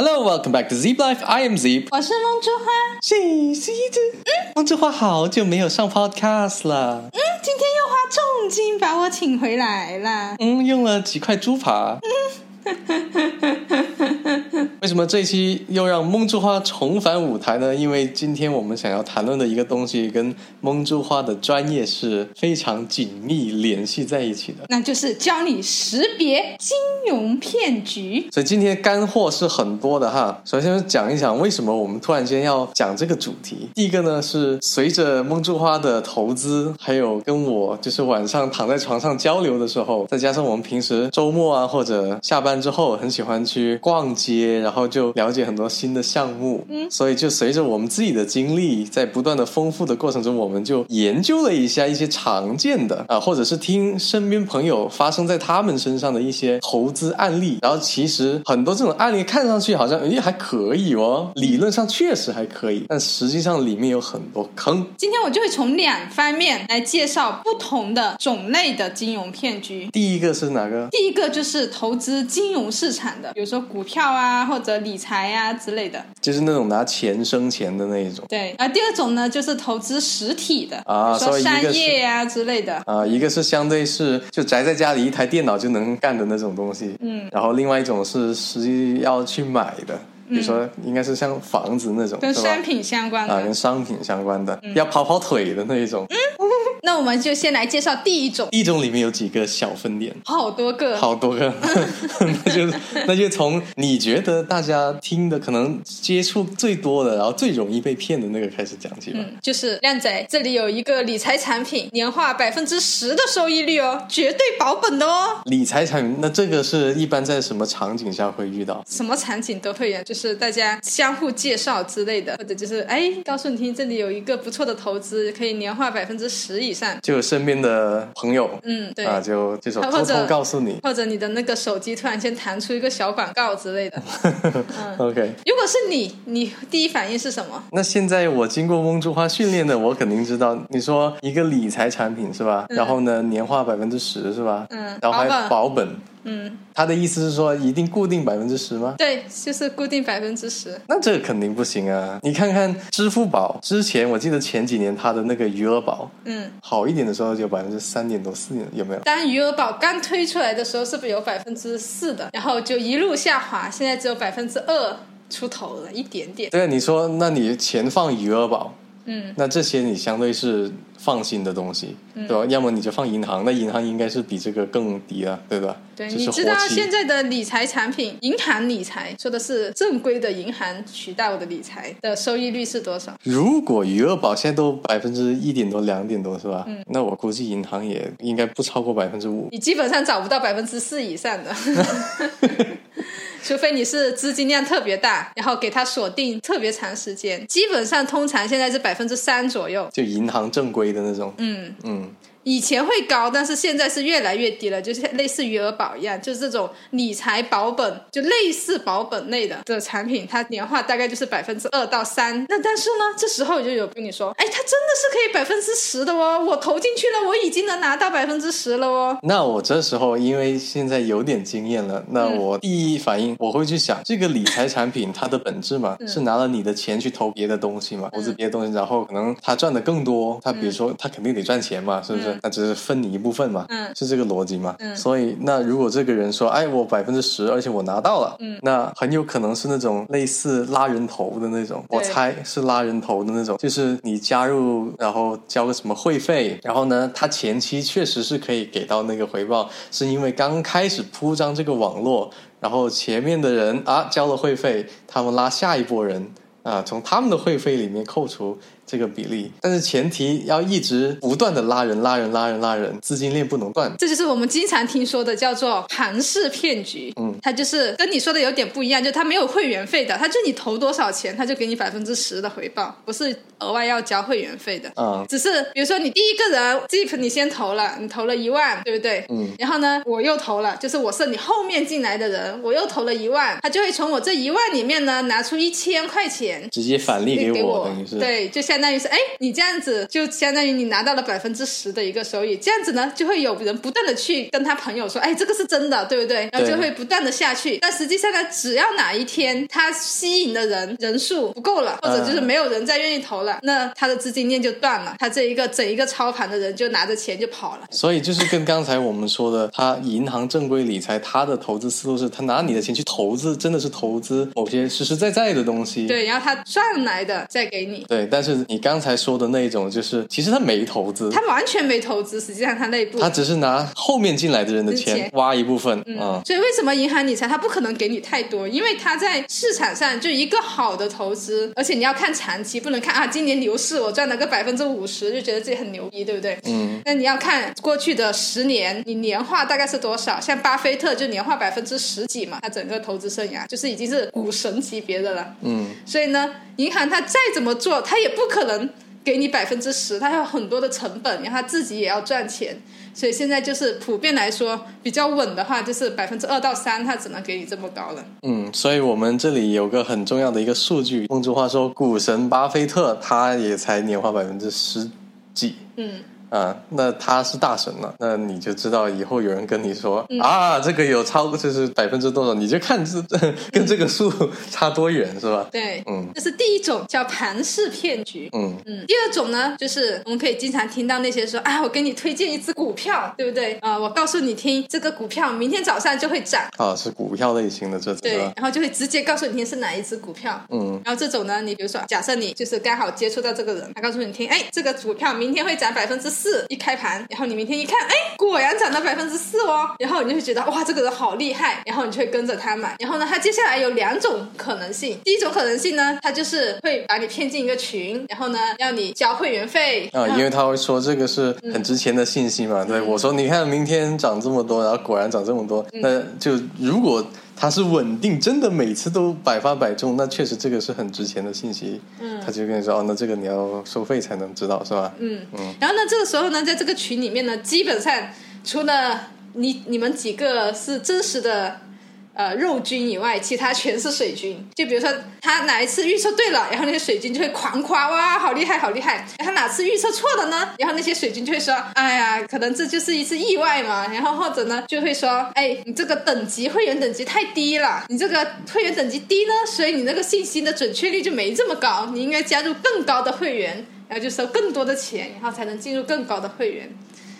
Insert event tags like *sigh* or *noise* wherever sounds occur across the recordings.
Hello, welcome back to Zip Life. I am Zip. 我是梦之花。谁是这？嗯，梦之花好久没有上 podcast 了。嗯，今天又花重金把我请回来了。嗯，用了几块猪扒。*laughs* 为什么这一期又让梦珠花重返舞台呢？因为今天我们想要谈论的一个东西，跟梦珠花的专业是非常紧密联系在一起的。那就是教你识别金融骗局。所以今天干货是很多的哈。首先讲一讲为什么我们突然间要讲这个主题。第一个呢是随着梦珠花的投资，还有跟我就是晚上躺在床上交流的时候，再加上我们平时周末啊或者下班之后很喜欢去逛街，然后就了解很多新的项目。嗯，所以就随着我们自己的经历在不断的丰富的过程中，我们就研究了一下一些常见的啊，或者是听身边朋友发生在他们身上的一些投资案例。然后其实很多这种案例看上去好像诶还可以哦，理论上确实还可以，但实际上里面有很多坑。今天我就会从两方面来介绍不同的种类的金融骗局。第一个是哪个？第一个就是投资金融市场的，比如说股票啊或者理财啊之类的。就是那种拿钱生钱的那一种。对，啊，第二种呢就是投资实体的，啊比如说商业啊之类的。啊，一个是相对是就宅在家里一台电脑就能干的那种东西，嗯，然后另外一种是实际要去买的，比如说应该是像房子那种，跟商？品相关的啊，跟商品相关的，要跑跑腿的那一种。那我们就先来介绍第一种，一种里面有几个小分点，好多个。好多个，*laughs* 那就那就从你觉得大家听的可能接触最多的，然后最容易被骗的那个开始讲起吧。嗯，就是靓仔，这里有一个理财产品，年化百分之十的收益率哦，绝对保本的哦。理财产品，那这个是一般在什么场景下会遇到？什么场景都会有，就是大家相互介绍之类的，或者就是哎，告诉你听，这里有一个不错的投资，可以年化百分之十以上。就有身边的朋友，嗯，对。啊，就这种偷偷告诉你。或者你的那个手机突然间弹出一个小广告之类的，*laughs* OK，如果是你，你第一反应是什么？那现在我经过梦珠花训练的，我肯定知道，你说一个理财产品是吧？然后呢，年化百分之十是吧？嗯然后还保本保本。嗯，他的意思是说一定固定百分之十吗？对，就是固定百分之十。那这个肯定不行啊！你看看支付宝之前，我记得前几年它的那个余额宝嗯，好一点的时候就有百分之三点多四点，有没有？当余额宝刚推出来的时候，是不是有百分之四的？然后就一路下滑，现在只有百分之二出头了，一点点。对，你说，那你钱放余额宝，嗯，那这些你相对是放心的东西，嗯对吧？要么你就放银行，那银行应该是比这个更低了，对吧？对，就是你知道现在的理财产品，银行理财说的是正规的银行渠道的理财的收益率是多少？如果余额宝现在都百分之一点多、两点多，是吧？嗯那我估计银行也应该不超过百分之五。你基本上找不到百分之四以上的。*laughs* 除非你是资金量特别大，然后给它锁定特别长时间，基本上通常现在是百分之三左右。就银行正规的那种，嗯，嗯，以前会高，但是现在是越来越低了，就是类似余额宝一样，就是这种理财保本，就类似保本类的的产品，它年化大概就是百分之二到三。那但是呢，这时候就有跟你说，哎，它真的是可以百分之十的哦，我投进去了，我已经能拿到百分之十了哦。那我这时候因为现在有点经验了，那嗯我第一反应我会去想，这个理财产品它的本质嘛，嗯是拿了你的钱去投别的东西嘛，投资别的东西，然后可能他赚的更多，他比如说他肯定得赚钱嘛，是不是？那只是分你一部分嘛，嗯是这个逻辑嘛。嗯所以那如果这个人说，哎，我百分之十，而且我拿到了，嗯那很有可能是那种类似拉人头的那种，我猜是拉人头的那种，就是你加入，然后交个什么会费，然后呢，他前期确实是可以给到那个回报，是因为刚开始铺张这个网络，然后前面的人啊交了会费，他们拉下一波人啊，从他们的会费里面扣除这个比例，但是前提要一直不断的拉人、拉人、拉人、拉人，资金链不能断。这就是我们经常听说的叫做韩式骗局。嗯，它就是跟你说的有点不一样，就它没有会员费的，它就你投多少钱，它就给你百分之十的回报，不是额外要交会员费的。啊、只是比如说你第一个人 Zip 你先投了，你投了一万，对不对？嗯。然后呢，我又投了，就是我是你后面进来的人，我又投了一万，他就会从我这一万里面呢拿出一千块钱直接返利给给我，等于是对，就像相当于是，哎，你这样子就相当于你拿到了百分之十的一个收益，这样子呢，就会有人不断的去跟他朋友说，哎，这个是真的，对不对？然后就会不断的下去。但实际上呢，只要哪一天他吸引的人人数不够了，或者就是没有人再愿意投了，那他的资金链就断了，他这一个整一个操盘的人就拿着钱就跑了。所以就是跟刚才我们说的，他银行正规理财，他的投资思路是他拿你的钱去投资，真的是投资某些实实在在的东西。对，然后他赚来的再给你。对，但是你刚才说的那种，就是其实他没投资，他完全没投资，实际上他内部他只是拿后面进来的人的钱钱挖一部分啊。所以为什么银行理财他不可能给你太多？因为他在市场上就一个好的投资，而且你要看长期，不能看啊，今年牛市我赚了个百分之五十，就觉得自己很牛逼，对不对？嗯。那你要看过去的十年，你年化大概是多少？像巴菲特就年化百分之十几嘛，他整个投资生涯就是已经是股神级别的了。嗯，所以呢，银行它再怎么做，它也不可能给你百分之十，它有很多的成本，然后他自己也要赚钱。所以现在就是普遍来说比较稳的话，就是百分之二到三，它只能给你这么高了。嗯，所以我们这里有个很重要的一个数据，梦之话说，股神巴菲特他也才年化百分之十几。嗯，啊，那他是大神了，那你就知道以后有人跟你说、啊，这个有超过就是百分之多少，你就看这 *laughs* 跟这个数 *laughs* 差多远是吧？对，嗯这是第一种叫盘式骗局。嗯嗯，第二种呢，就是我们可以经常听到那些说啊，我给你推荐一只股票，对不对？啊、我告诉你听，这个股票明天早上就会涨，啊，是股票类型的这种对，？然后就会直接告诉你听是哪一只股票。嗯然后这种呢，你比如说，假设你就是刚好接触到这个人，他告诉你听，哎，这个股票明天会涨百分之四，一开盘，然后你明天一看，哎，果然涨到百分之四哦，然后你就会觉得哇，这个人好厉害，然后你就会跟着他买。然后呢，他接下来有两种可能性，第一种可能性呢，他就是会把你骗进一个群，然后呢，要你交会员费啊，因为他会说这个是很值钱的信息嘛。对，我说你看明天涨这么多，然后果然涨这么多，那就如果它是稳定，真的每次都百发百中，那确实这个是很值钱的信息。嗯他就跟你说哦，那这个你要收费才能知道是吧？嗯，然后呢，这个时候呢，在这个群里面呢，基本上除了你你们几个是真实的呃肉菌以外，其他全是水军。就比如说他哪一次预测对了，然后那些水军就会狂夸哇，好厉害，好厉害。然后哪次预测错了呢？然后那些水军就会说，哎呀，可能这就是一次意外嘛。*laughs* 然后或者呢，就会说，哎，你这个等级会员等级太低了，你这个会员等级低呢，所以你那个信息的准确率就没这么高，你应该加入更高的会员。然后就收更多的钱，然后才能进入更高的会员。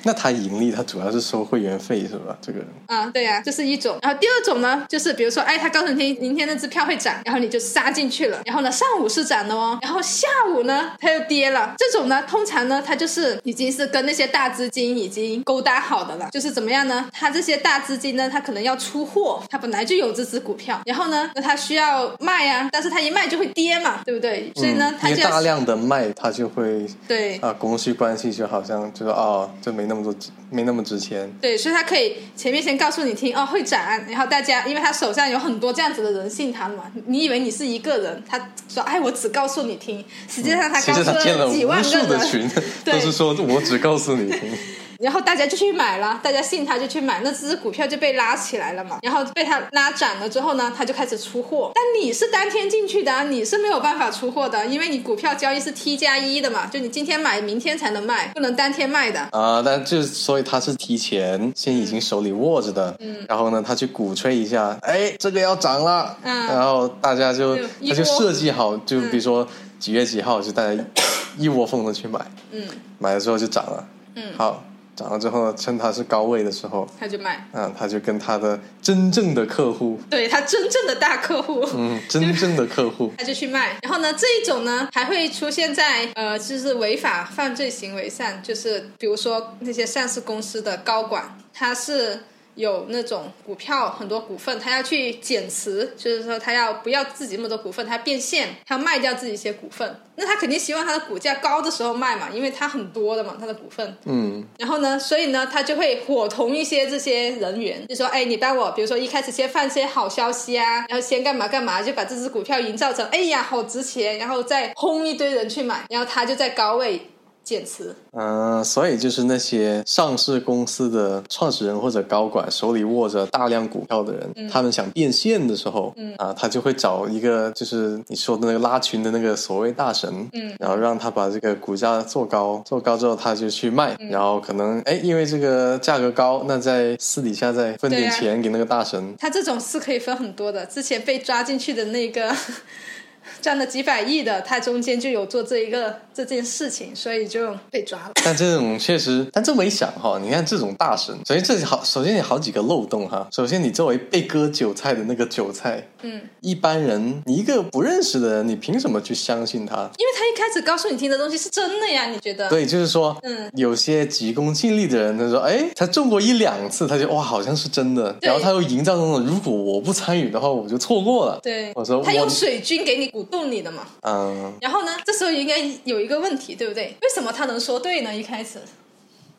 那他盈利，他主要是收会员费是吧？这个啊，对呀、这是一种。然后第二种呢，就是比如说，哎，他告诉你明天那支票会涨，然后你就杀进去了。然后呢，上午是涨的哦，*laughs* 然后下午呢，它又跌了。这种呢，通常呢，它就是已经是跟那些大资金已经勾搭好的了。就是怎么样呢？它这些大资金呢，它可能要出货，它本来就有这只股票，然后呢，那它需要卖啊，但是它一卖就会跌嘛，对不对？所以呢，它就大量的卖，它就会对啊，供需关系就好像就是哦，这没那么多值，没那么值钱。对，所以他可以前面先告诉你听哦会展，然后大家因为他手上有很多这样子的人信他嘛，你以为你是一个人，他说哎我只告诉你听，实际上他其告诉实他建了几万个群，对 *laughs* 都是说我只告诉你听。然后大家就去买了，大家信他就去买，那只股票就被拉起来了嘛，然后被他拉涨了之后呢，他就开始出货，但你是当天进去的啊，你是没有办法出货的，因为你股票交易是 T 加一的嘛，就你今天买明天才能卖，不能当天卖的。啊，但就所以他是提前先已经手里握着的，嗯，然后呢，他去鼓吹一下，哎，这个要涨了，嗯。然后大家就就他就设计好，就比如说几月几号，就大家一窝蜂的去买，嗯。买了之后就涨了，嗯，好，涨了之后呢，趁它是高位的时候，他就卖，啊，他就跟他的真正的客户，对他真正的大客户。嗯，*laughs* 真正的客户，他就去卖。然后呢，这一种呢还会出现在呃，就是违法犯罪行为上，就是比如说那些上市公司的高管，他是。有那种股票很多股份，他要去减持，就是说他要不要自己那么多股份，他要变现，他要卖掉自己一些股份。那他肯定希望他的股价高的时候卖嘛，因为他很多的嘛，他的股份。嗯，然后呢，所以呢，他就会伙同一些这些人员，就说，哎，你帮我，比如说一开始先放些好消息啊，然后先干嘛干嘛，就把这只股票营造成，哎呀，好值钱，然后再轰一堆人去买，然后他就在高位减持。嗯，所以就是那些上市公司的创始人或者高管手里握着大量股票的人，他们想变现的时候，嗯啊，他就会找一个就是你说的那个拉群的那个所谓大神，嗯，然后让他把这个股价做高，做高之后他就去卖，然后可能哎，因为这个价格高，那在私底下再分点钱给那个大神。他这种是可以分很多的。之前被抓进去的那个赚了几百亿的，他中间就有做这一个这件事情，所以就被抓了。但这种确实，但这么一想哈，你看这种大神，首先这里好，首先有好几个漏洞哈。首先，你作为被割韭菜的那个韭菜，嗯，一般人，你一个不认识的人，你凭什么去相信他？因为他一开始告诉你听的东西是真的呀，你觉得？对，就是说，嗯，有些急功近利的人，他说，哎，他中过一两次，他就哇，好像是真的，然后他又营造那种，如果我不参与的话，我就错过了。对，我说他用水军给你鼓动你的嘛。嗯，然后呢，这时候应该有一个问题，对不对？为什么他能说对呢？一开始，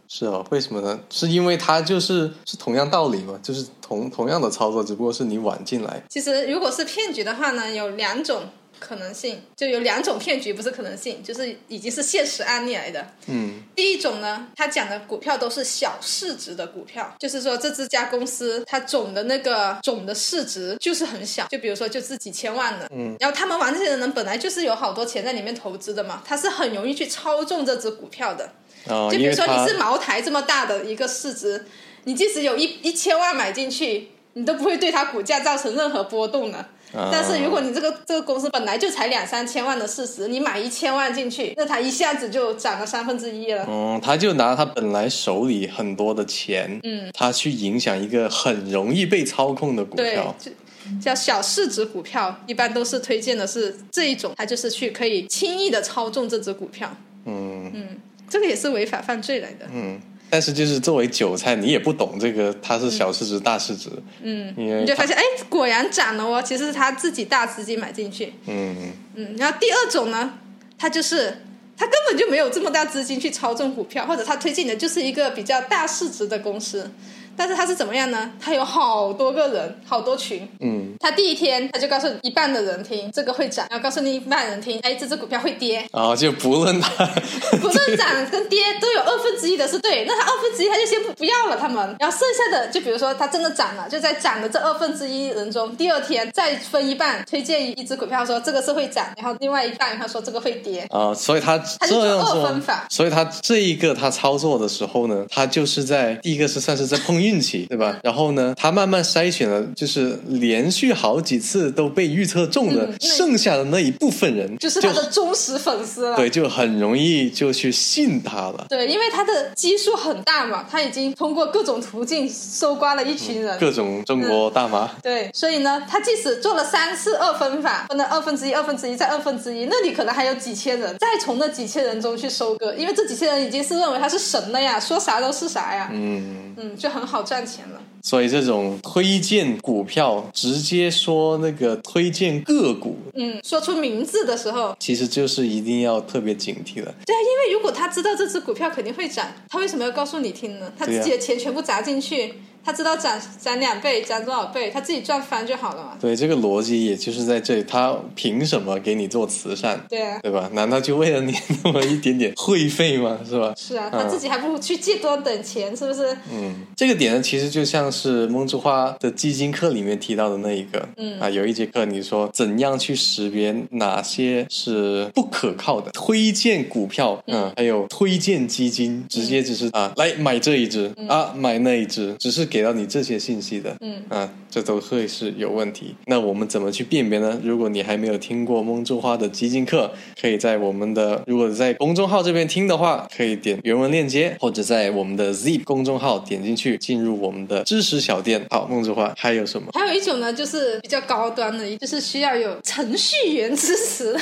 是哦，为什么呢？是因为他就是是同样道理嘛，就是同同样的操作，只不过是你晚进来。其实如果是骗局的话呢，有两种可能性，就有两种骗局，不是可能性，就是已经是现实案例来的。嗯第一种呢，他讲的股票都是小市值的股票，就是说这这家公司它总的那个总的市值就是很小，就比如说就是几千万的，嗯，然后他们玩这些人本来就是有好多钱在里面投资的嘛，他是很容易去操纵这只股票的，哦，就比如说你是茅台这么大的一个市值，你即使有一一千万买进去，你都不会对它股价造成任何波动的。啊但是如果你这个这个公司本来就才两三千万的市值，你买一千万进去，那它一下子就涨了三分之一了。嗯，他就拿他本来手里很多的钱，嗯，他去影响一个很容易被操控的股票，，对叫小市值股票，一般都是推荐的是这一种，它就是去可以轻易的操纵这只股票，嗯嗯这个也是违法犯罪来的。嗯。但是就是作为韭菜，你也不懂这个它是小市值、大市值，嗯，你就发现，哎，果然涨了哦，其实是他自己大资金买进去。嗯。嗯，然后第二种呢，他就是他根本就没有这么大资金去操纵股票，或者他推荐的就是一个比较大市值的公司，但是他是怎么样呢？他有好多个人，好多群。嗯。他第一天他就告诉一半的人听这个会涨，然后告诉另一半人听，哎，这只股票会跌，然后就不论他，*laughs* 不论涨跟跌都有二分之一的是对，那他二分之一他就先不不要了他们，然后剩下的就比如说他真的涨了，就在涨的这二分之一人中，第二天再分一半推荐一只股票说这个是会涨，然后另外一半他说这个会跌，啊，所以他他就做二这样做分法，所以他这一个他操作的时候呢，他就是在第一个是算是在碰运气，对吧？然后呢，他慢慢筛选了，就是连续好几次都被预测中的嗯剩下的那一部分人，就是他的忠实粉丝了。对，就很容易就去信他了。对，因为他的基数很大嘛，他已经通过各种途径搜刮了一群人。各种中国大妈，对，所以呢，他即使做了三次二分法，分了二分之一、二分之一再二分之一，那里可能还有几千人，再从那几千人中去收割，因为这几千人已经是认为他是神了呀，说啥都是啥呀，嗯，嗯，就很好赚钱了。所以这种推荐股票，直接说那个推荐个股，嗯，说出名字的时候，其实就是一定要特别警惕了。对啊，因为如果他知道这只股票肯定会涨，他为什么要告诉你听呢？他自己的钱全部砸进去，他知道涨涨两倍，涨多少倍，他自己赚翻就好了嘛。对，这个逻辑也就是在这里，他凭什么给你做慈善？对啊，对吧？难道就为了你那么一点点会费吗？是吧？是啊，他自己还不如去借多等钱，是不是？嗯，这个点呢，其实就像是梦之花的基金课里面提到的那一个，嗯啊，有一节课你说怎样去识别哪些是不可靠的推荐股票，嗯，还有推荐基金，直接只是啊来买这一只、啊买那一只，只是给到你这些信息的，嗯啊，这都会是有问题。那我们怎么去辨别呢？如果你还没有听过梦之花的基金课，可以在我们的如果在公众号这边听的话，可以点原文链接，或者在我们的 Zip 公众号点进去，进入我们的知识小店。好，梦之花还有什么？还有一种呢，就是比较高端的，就是需要有程序员支持。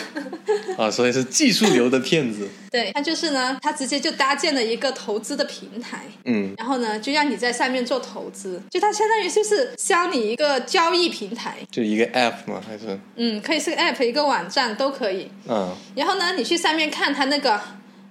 啊，所以是技术流的骗子。*laughs* 对，他就是呢，他直接就搭建了一个投资的平台，嗯然后呢，就让你在上面做投资，就它相当于就是教你一个交易平台，就一个 App 吗？还是嗯，可以是个 app 一个网站都可以。嗯然后呢，你去上面看它那个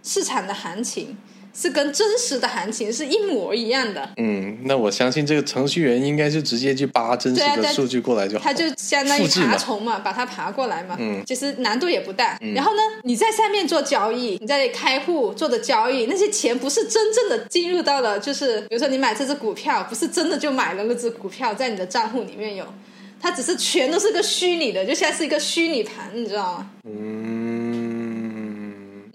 市场的行情，是跟真实的行情是一模一样的。嗯，那我相信这个程序员应该就直接去扒真实的数据过来就好他就相当于爬虫嘛，把它爬过来嘛。嗯其实难度也不大。然后呢，你在上面做交易，你在开户做的交易，那些钱不是真正的进入到了，就是比如说你买这只股票，不是真的就买了那只股票在你的账户里面有，它只是全都是个虚拟的，就像是一个虚拟盘，你知道吗？嗯，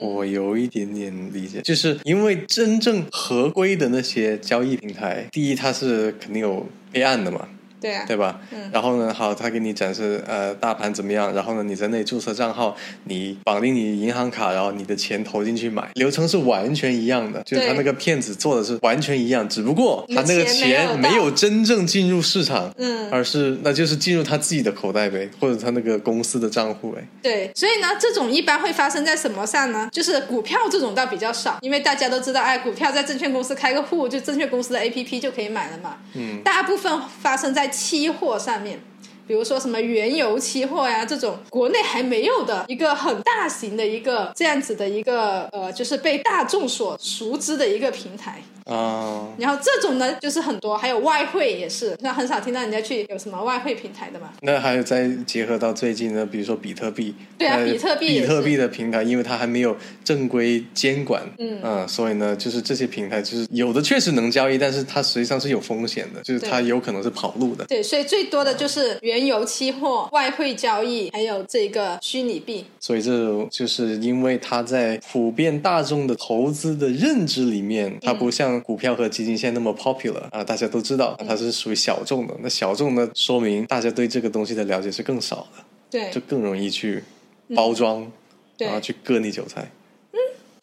我有一点点理解，就是因为真正合规的那些交易平台，第一它是肯定有备案的嘛，对啊，对吧？嗯然后呢，好，他给你展示呃大盘怎么样，然后呢，你在那里注册账号，你绑定你银行卡，然后你的钱投进去买，流程是完全一样的，就是他那个骗子做的是完全一样，只不过他那个钱没有到钱没有真正进入市场，嗯而是那就是进入他自己的口袋呗，或者他那个公司的账户呗。对，所以呢，这种一般会发生在什么上呢？就是股票这种倒比较少，因为大家都知道，哎，股票在证券公司开个户，就证券公司的 APP 就可以买了嘛。嗯，大部分发生在期货上面。比如说什么原油期货呀，这种国内还没有的一个很大型的一个这样子的一个呃，就是被大众所熟知的一个平台。啊、然后这种呢，就是很多，还有外汇也是，那很少听到人家去有什么外汇平台的嘛。那还有再结合到最近呢，比如说比特币，呃对啊比特币比特币的平台，因为它还没有正规监管，嗯啊所以呢，就是这些平台就是有的确实能交易，但是它实际上是有风险的，就是它有可能是跑路的。对，所以最多的就是原油期货、外汇交易，还有这个虚拟币。所以这就是因为它在普遍大众的投资的认知里面，它不像股票和基金现在那么 popular 啊，大家都知道它是属于小众的。那小众呢，说明大家对这个东西的了解是更少的，对就更容易去包装，对然后去割你韭菜。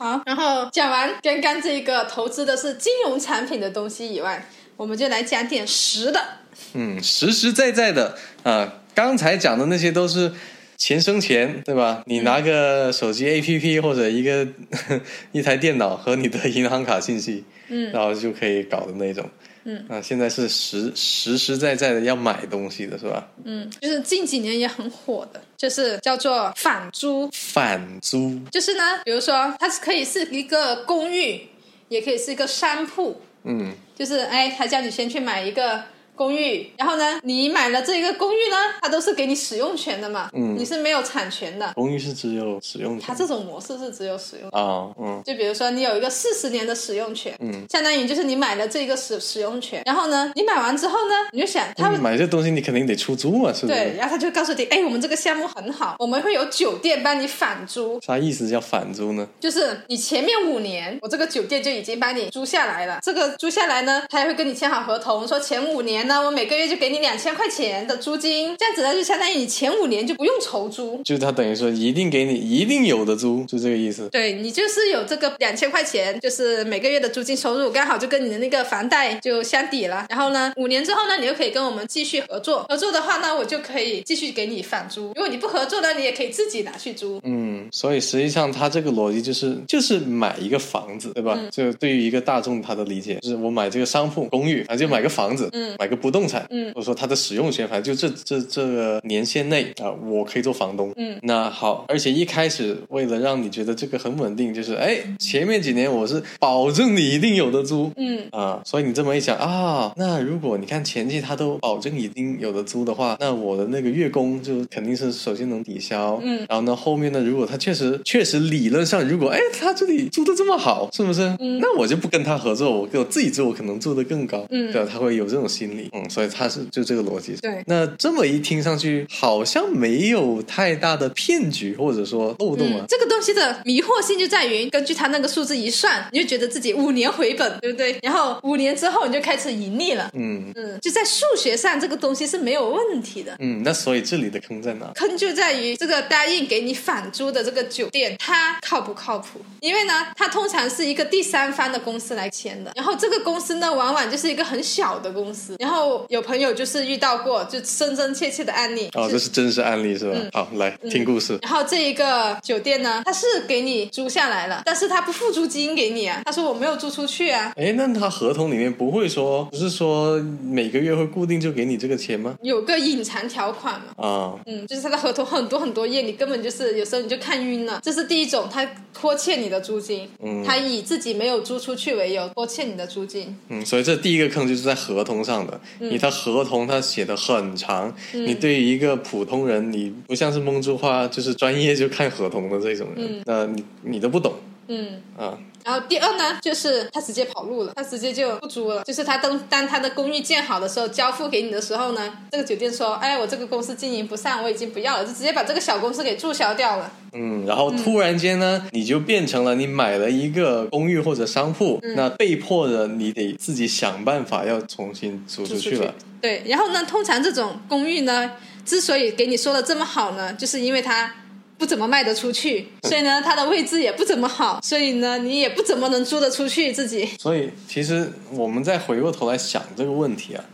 好，然后讲完刚刚这个投资的是金融产品的东西以外，我们就来讲点实的。嗯，实实在在的啊，刚才讲的那些都是钱生钱，对吧？你拿个手机 APP 或者一个 *laughs* 一台电脑和你的银行卡信息，嗯然后就可以搞的那种。嗯啊，现在是实实实在在的要买东西的是吧？嗯，就是近几年也很火的，就是叫做反租。反租，就是呢，比如说它是可以是一个公寓，也可以是一个商铺。嗯。就是哎，他叫你先去买一个公寓，然后呢，你买了这一个公寓呢，它都是给你使用权的嘛，嗯你是没有产权的。公寓是只有使用权它这种模式是只有使用。啊，嗯就比如说，你有一个四十年的使用权，嗯，相当于就是你买了这个使使用权，然后呢，你买完之后呢，你就想他们。买这东西你肯定得出租嘛，是不对，然后他就告诉你，哎，我们这个项目很好，我们会有酒店帮你返租，啥意思叫返租呢？就是你前面五年，我这个酒店就已经帮你租下来了。这个租下来呢，他还会跟你签好合同，说前五年呢，我每个月就给你两千块钱的租金，这样子呢，就相当于你前五年就不用筹租。就是他等于说一定给你一定有的租，就这个意思。对你就是有这个两千块钱，就是每个月的租金收入，刚好就跟你的那个房贷就相抵了。然后呢，五年之后呢，你就可以跟我们继续合作。合作的话呢，我就可以继续给你返租。如果你不合作呢，你也可以自己拿去租。嗯，所以实际上他这个逻辑就是就是买一个房子，对吧？嗯就对于一个大众他的理解，就是我买这个商铺公寓，啊，就买个房子，嗯买个不动产，嗯。或者说它的使用权，反正就这这这个年限内啊，我可以做房东。嗯，那好，而且一开始为了让你觉得这个很稳定，就是哎，前面几年我是保证你一定有的租。嗯。啊，所以你这么一想啊，那如果你看前期他都保证一定有的租的话，那我的那个月供就肯定是首先能抵消，嗯。然后呢后面呢，如果他确实确实理论上，如果哎他这里租的这么好，是不是？嗯。那我就不跟他合作，我给我自己租，我可能做的更高，嗯。对？他会有这种心理，嗯，所以他是就这个逻辑。对那这么一听上去，好像没有太大的骗局或者说漏洞啊嗯，。这个东西的迷惑性就在于，根据他那个数字一算，你就觉得自己五年回本，对不对？然后五年之后你就开始盈利了。嗯嗯，就在数学上，这个东西是没有问题的。嗯，那所以这里的坑在哪？坑就在于这个答应给你返租的这个酒店，它靠不靠谱？因为呢，它通常是一个第三方的公司来签的，然后这个公司呢，往往就是一个很小的公司，然后然后有朋友就是遇到过就真真切切的案例，哦，这是真实案例是吧？好，来听故事。然后这一个酒店呢，他是给你租下来了，但是他不付租金给你啊，他说我没有租出去啊。哎，那他合同里面不会说，不是说每个月会固定就给你这个钱吗？有个隐藏条款嘛，啊，嗯，就是他的合同很多很多页，你根本就是有时候你就看晕了。这是第一种，他拖欠你的租金，嗯。他以自己没有租出去为由拖欠你的租金。嗯，所以这第一个坑就是在合同上的，你他合同他写的很长，嗯。你对于一个普通人，你不像是梦珠花，就是专业就看合同的这种人，那你你都不懂。嗯，啊。然后第二呢，就是他直接跑路了，他直接就不租了。就是他当当他的公寓建好的时候，交付给你的时候呢，这个酒店说，哎，我这个公司经营不善，我已经不要了，就直接把这个小公司给注销掉了。嗯，然后突然间呢，你就变成了你买了一个公寓或者商铺，那被迫的你得自己想办法要重新租出去了。对，然后呢，通常这种公寓呢，之所以给你说的这么好呢，就是因为它不怎么卖得出去，所以呢，它的位置也不怎么好，所以呢，你也不怎么能租得出去自己。所以其实我们再回过头来想这个问题啊，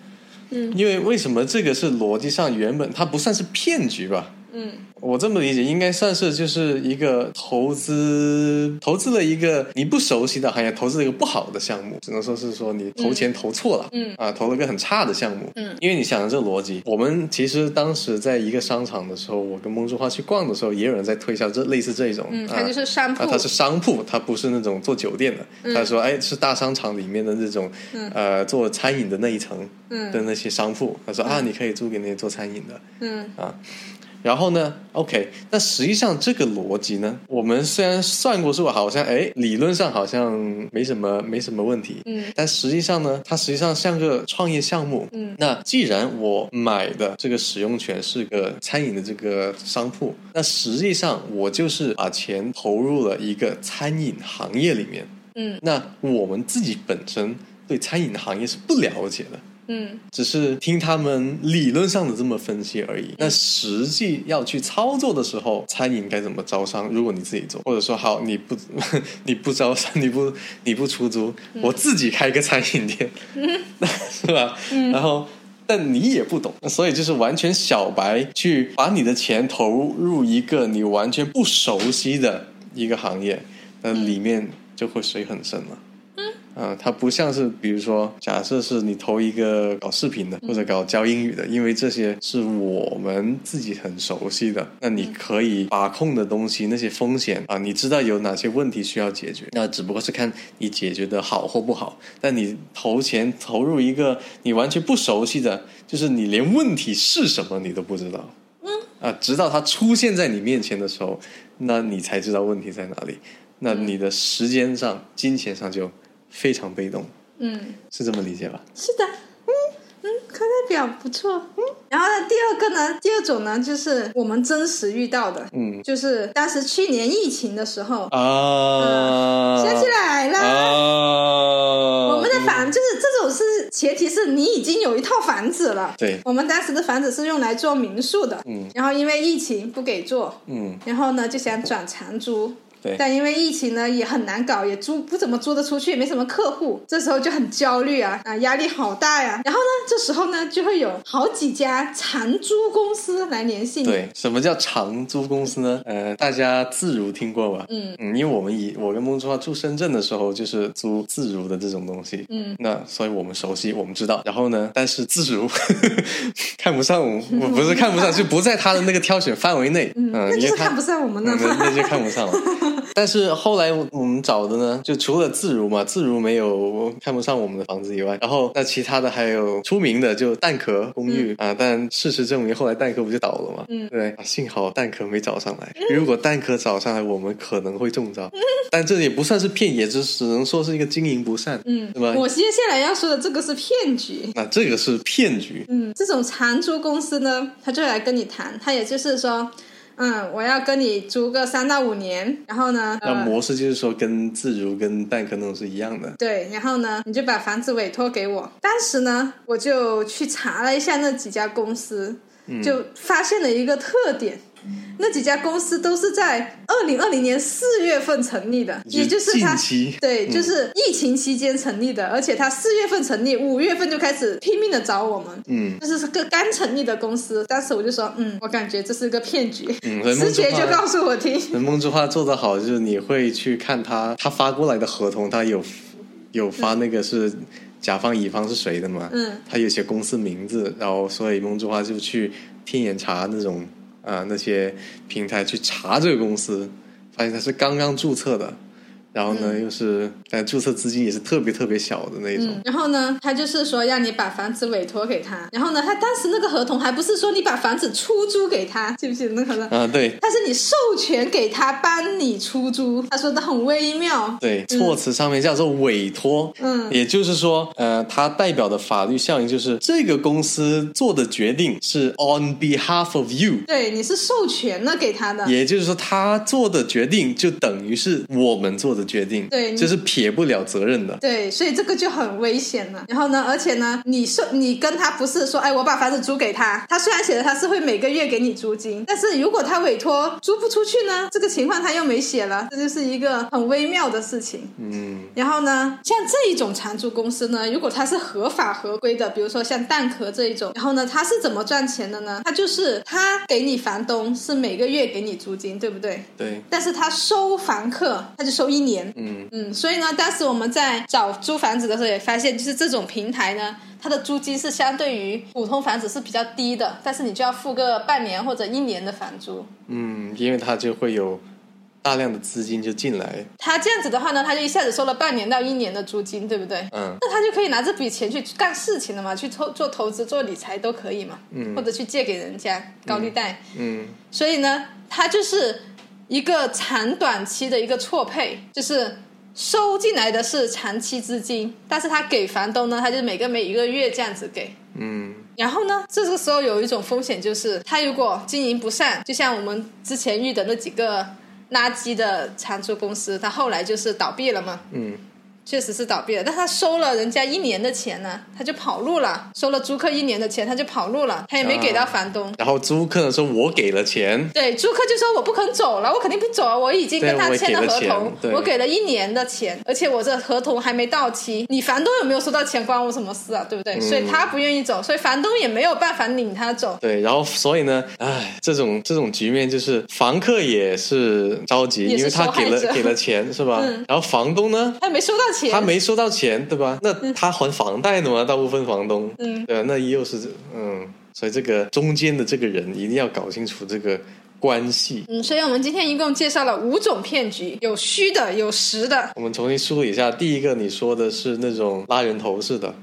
嗯，因为为什么这个是逻辑上原本它不算是骗局吧？嗯，我这么理解，应该算是就是一个投资，投资了一个你不熟悉的行业，投资了一个不好的项目，只能说是说你投钱投错了，嗯。啊，投了个很差的项目，嗯，因为你想的这个逻辑，我们其实当时在一个商场的时候，我跟梦珠花去逛的时候，也有人在推销这类似这种，嗯，啊它就是商铺，啊，它是商铺，它不是那种做酒店的。嗯。他说，哎，是大商场里面的那种，嗯。呃，做餐饮的那一层嗯。的那些商铺。他说啊，你可以租给那些做餐饮的。嗯然后呢，OK，那实际上这个逻辑呢，我们虽然算过数，好像哎，理论上好像没什么没什么问题，嗯，但实际上呢，它实际上像个创业项目，嗯，那既然我买的这个使用权是个餐饮的这个商铺，那实际上我就是把钱投入了一个餐饮行业里面，嗯。那我们自己本身对餐饮行业是不了解的。嗯只是听他们理论上的这么分析而已。那实际要去操作的时候，餐饮该怎么招商？如果你自己做，或者说好你不 *laughs* 你不招商，你不你不出租，我自己开一个餐饮店，*laughs* 是吧？然后。但你也不懂，所以就是完全小白去把你的钱投入一个你完全不熟悉的一个行业，那里面就会水很深了。啊，它不像是，比如说，假设是你投一个搞视频的，或者搞教英语的，因为这些是我们自己很熟悉的，那你可以把控的东西，那些风险啊，你知道有哪些问题需要解决，那只不过是看你解决的好或不好。但你投钱投入一个你完全不熟悉的，就是你连问题是什么你都不知道，嗯，啊，直到它出现在你面前的时候，那你才知道问题在哪里。那你的时间上、金钱上就非常被动，嗯，是这么理解吧？是的，嗯嗯，课代表不错，嗯。然后呢，第二个呢，第二种呢，就是我们真实遇到的，嗯。就是当时去年疫情的时候，啊，想起来了。啊，我们的房就是这种是前提是你已经有一套房子了。对。我们当时的房子是用来做民宿的，嗯，然后因为疫情不给做，嗯，然后呢就想转长租，对，但因为疫情呢也很难搞，也租不怎么租得出去，也没什么客户，这时候就很焦虑啊 *laughs* 啊，压力好大呀。然后呢，这时候呢就会有好几家长租公司来联系你，对，什么叫长租公司呢？*laughs* 呃，大家自如听过吧？嗯嗯，因为我们以我跟孟珠花住深圳的时候，就是租自如的这种东西，嗯，那所以我们熟悉，我们知道。然后呢，但是自如 *laughs* 看不上我，我不是看不上，就不在他的那个挑选范围内，嗯，那就看不上我们。那那就看不上了。但是后来我们找的呢，就除了自如嘛，自如没有看不上我们的房子以外，然后那其他的还有出名的就蛋壳公寓、啊，但事实证明后来蛋壳不就倒了嘛？嗯对、啊，幸好蛋壳没找上来，如果蛋壳找上来，我们可能会中招。*laughs* 但这也不算是骗，也只只能说是一个经营不善，嗯对吧？我接下来要说的这个是骗局。那这个是骗局，嗯，这种长租公司呢，他就来跟你谈，他也就是说，嗯，我要跟你租个三到五年，然后呢，那呃，模式就是说跟自如跟蛋壳那种是一样的。对，然后呢，你就把房子委托给我。当时呢，我就去查了一下那几家公司，就发现了一个特点，那几家公司都是在二零二零年四月份成立的，也就是它对，嗯。就是疫情期间成立的，而且它四月份成立，五月份就开始拼命的找我们。嗯。这是个刚成立的公司，当时我就说，嗯，我感觉这是个骗局，嗯，之就告诉我听，那梦之花做的好，就是你会去看他他发过来的合同，他有有发那个是甲方乙方是谁的嘛？嗯，他有些公司名字，然后所以梦之花就去天眼查那种啊、那些平台去查这个公司，发现它是刚刚注册的，然后呢、又是但注册资金也是特别特别小的那种。嗯，然后呢，他就是说让你把房子委托给他，然后呢，他当时那个合同还不是说你把房子出租给他，记不记得那个合同？啊，对他是你授权给他帮你出租，他说的很微妙。对，措辞上面叫做委托，嗯也就是说，呃，它代表的法律效应就是这个公司做的决定是 on behalf of you，对，你是授权了给他的。也就是说，他做的决定就等于是我们做的决定，对就是撇不了责任的。对，所以这个就很危险了。然后呢，而且呢，你说你跟他不是说，哎，我把房子租给他，他虽然写的他是会每个月给你租金，但是如果他委托租不出去呢，这个情况他又没写了，这就是一个很微妙的事情。嗯然后呢，像这一种长租公司呢，如果它是合法合规的，比如说像蛋壳这一种，然后呢，它是怎么赚钱的呢？它就是他给你房东是每个月给你租金，对不对？对，但是他收房客，他就收一年。嗯嗯，所以呢，当时我们在找租房子的时候也发现，就是这种平台呢，它的租金是相对于普通房子是比较低的，但是你就要付个半年或者一年的房租。嗯，因为它就会有大量的资金就进来，他这样子的话呢，他就一下子收了半年到一年的租金，对不对？嗯那他就可以拿这笔钱去干事情了嘛，去投做投资、做理财都可以嘛，嗯或者去借给人家高利贷。嗯所以呢，他就是一个长短期的一个错配，就是收进来的是长期资金，但是他给房东呢，他就每个每一个月这样子给。嗯然后呢，这个时候有一种风险，就是他如果经营不善，就像我们之前遇的那几个垃圾的长租公司，他后来就是倒闭了嘛。嗯确实是倒闭了，但他收了人家一年的钱呢，他就跑路了；收了租客一年的钱，他就跑路了，他也没给到房东。然后租客呢说我给了钱，对，租客就说我不肯走了，我肯定不走啊，我已经跟他签了合同，对我给了一年的钱，而且我这合同还没到期，你房东有没有收到钱关我什么事啊？对不对？所以他不愿意走，所以房东也没有办法领他走。对，然后所以呢，唉，这种这种局面就是房客也是着急，因为他给了给了钱是吧？嗯然后房东呢，他没收到钱，他没收到钱，对吧？那他还房贷的嘛，大部分房东，嗯，对吧？那又是嗯，所以这个中间的这个人一定要搞清楚这个关系。嗯，所以我们今天一共介绍了五种骗局，有虚的，有实的，我们重新梳理一下，第一个你说的是那种拉人头式的。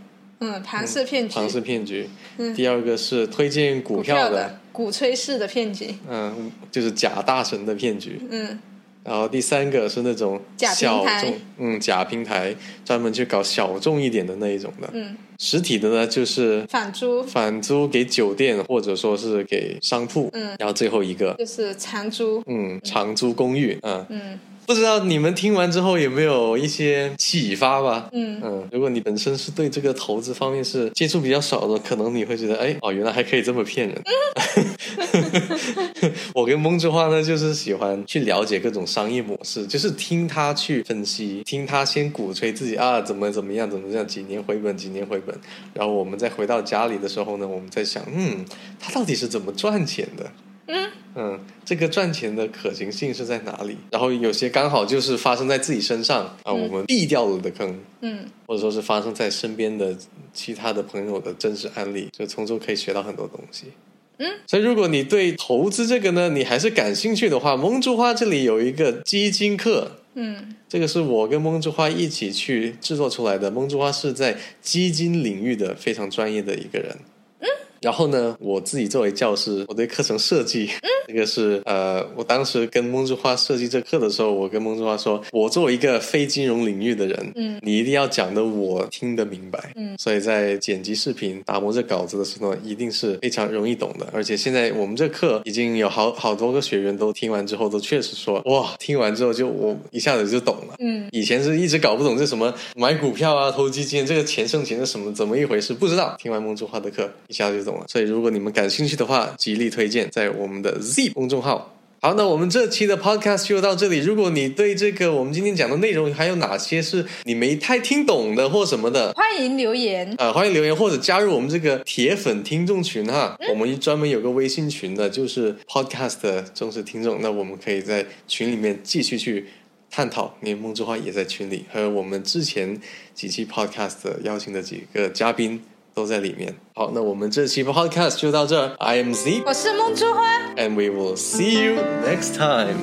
嗯，庞氏骗局，庞氏骗局，嗯。第二个是推荐股股票的，鼓吹式的骗局，嗯，就是假大神的骗局。嗯，然后第三个是那种假小众，嗯，假平台专门去搞小众一点的那一种的。嗯，实体的呢就是返租返租给酒店或者说是给商铺。嗯然后最后一个，就是长租，嗯，长租公寓。嗯，嗯不知道你们听完之后有没有一些启发吧？嗯嗯，如果你本身是对这个投资方面是接触比较少的，可能你会觉得，哎，哦，原来还可以这么骗人。*laughs* 我跟蒙之花呢，就是喜欢去了解各种商业模式，就是听他去分析，听他先鼓吹自己啊，怎么怎么样，怎么样，几年回本，几年回本，然后我们再回到家里的时候呢，我们在想，嗯，他到底是怎么赚钱的？嗯嗯，这个赚钱的可行性是在哪里？然后有些刚好就是发生在自己身上啊，我们避掉了的坑，嗯或者说是发生在身边的其他的朋友的真实案例，就从中可以学到很多东西。嗯，所以如果你对投资这个呢，你还是感兴趣的话，蒙珠花这里有一个基金课，嗯这个是我跟蒙珠花一起去制作出来的。蒙珠花是在基金领域的非常专业的一个人。嗯然后呢，我自己作为教师，我对课程设计，这个是呃，我当时跟孟之花设计这课的时候，我跟孟之花说，我作为一个非金融领域的人，嗯，你一定要讲的我听得明白，嗯，所以在剪辑视频、打磨这稿子的时候，一定是非常容易懂的。而且现在我们这课已经有好好多个学员都听完之后，都确实说，哇，听完之后就我一下子就懂了。嗯以前是一直搞不懂这什么买股票啊、投基金，这个钱生钱是什么怎么一回事，不知道。听完孟之花的课，一下就懂所以如果你们感兴趣的话，极力推荐在我们的 Z 公众号。好，那我们这期的 podcast 就到这里。如果你对这个我们今天讲的内容还有哪些是你没太听懂的或什么的，欢迎留言。呃，欢迎留言或者加入我们这个铁粉听众群哈。我们专门有个微信群的，就是 podcast 的忠实听众。那我们可以在群里面继续去探讨。连梦之花也在群里，和我们之前几期 podcast 邀请的几个嘉宾都在里面。好，那我们这期 podcast 就到这儿。I am Z，我是梦珠花。and we will see you next time.